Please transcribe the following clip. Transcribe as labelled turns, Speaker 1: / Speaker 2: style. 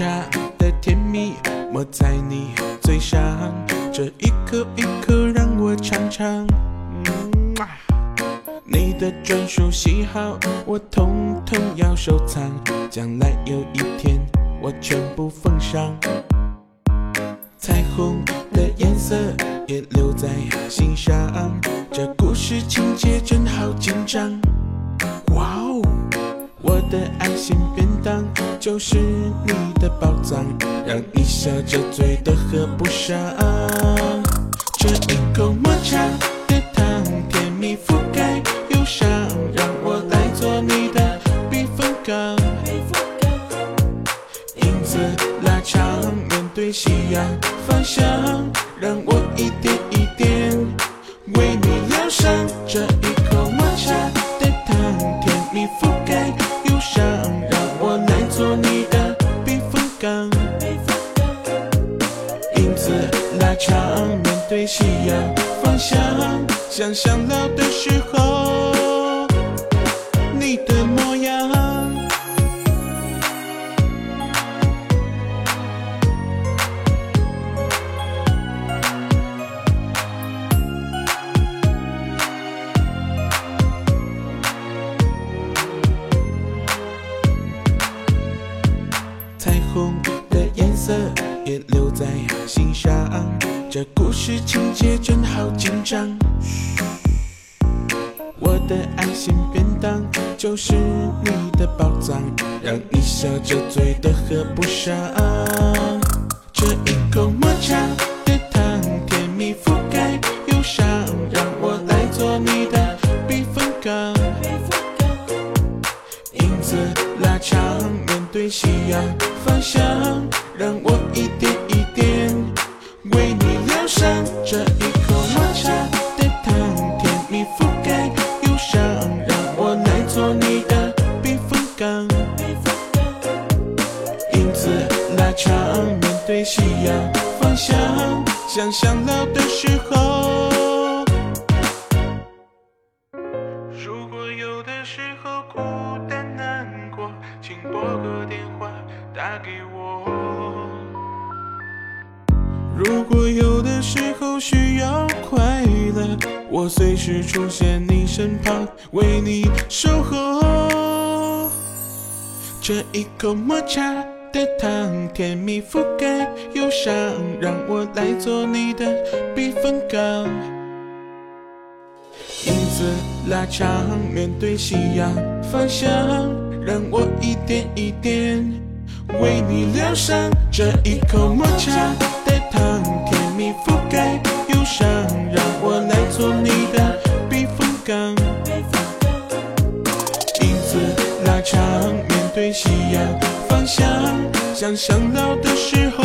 Speaker 1: 茶的甜蜜抹在你嘴上，这一口一口让我尝尝。嗯啊你的专属喜好，我统统要收藏，将来有一天我全部奉上。彩虹的颜色也留在心上，这故事情节真好紧张。哇哦，我的爱心便当就是你的宝藏，让你笑着嘴都合不上。这一口抹茶的糖，甜蜜覆盖忧伤，让我来做你的避风港。影子拉长，面对夕阳方向，让我一点一点为你疗伤。这一口抹茶拉长，面对夕阳方向，想象老的时候也留在心上，这故事情节真好紧张。我的爱心便当就是你的宝藏，让你笑着嘴都合不上。这一口抹茶的糖，甜蜜覆盖忧伤，让我来做你的避风港。影子拉长，面对夕阳方向，让我一点一点为你疗伤。这一口抹茶的糖，甜蜜覆盖忧伤，让我来做你的避风港。影子拉长，面对夕阳方向，想象老的时候。如果有的时候孤单难过，请拨个电话打给我。如果有的时候需要快乐，我随时出现你身旁，为你守候。这一口抹茶的糖，甜蜜覆盖忧伤，让我来做你的避风港。影子拉长，面对夕阳方向，让我一点一点为你疗伤。这一口抹茶糖，甜蜜覆盖忧伤，让我来做你的避风港。影子拉长，面对夕阳方向，想想老的时候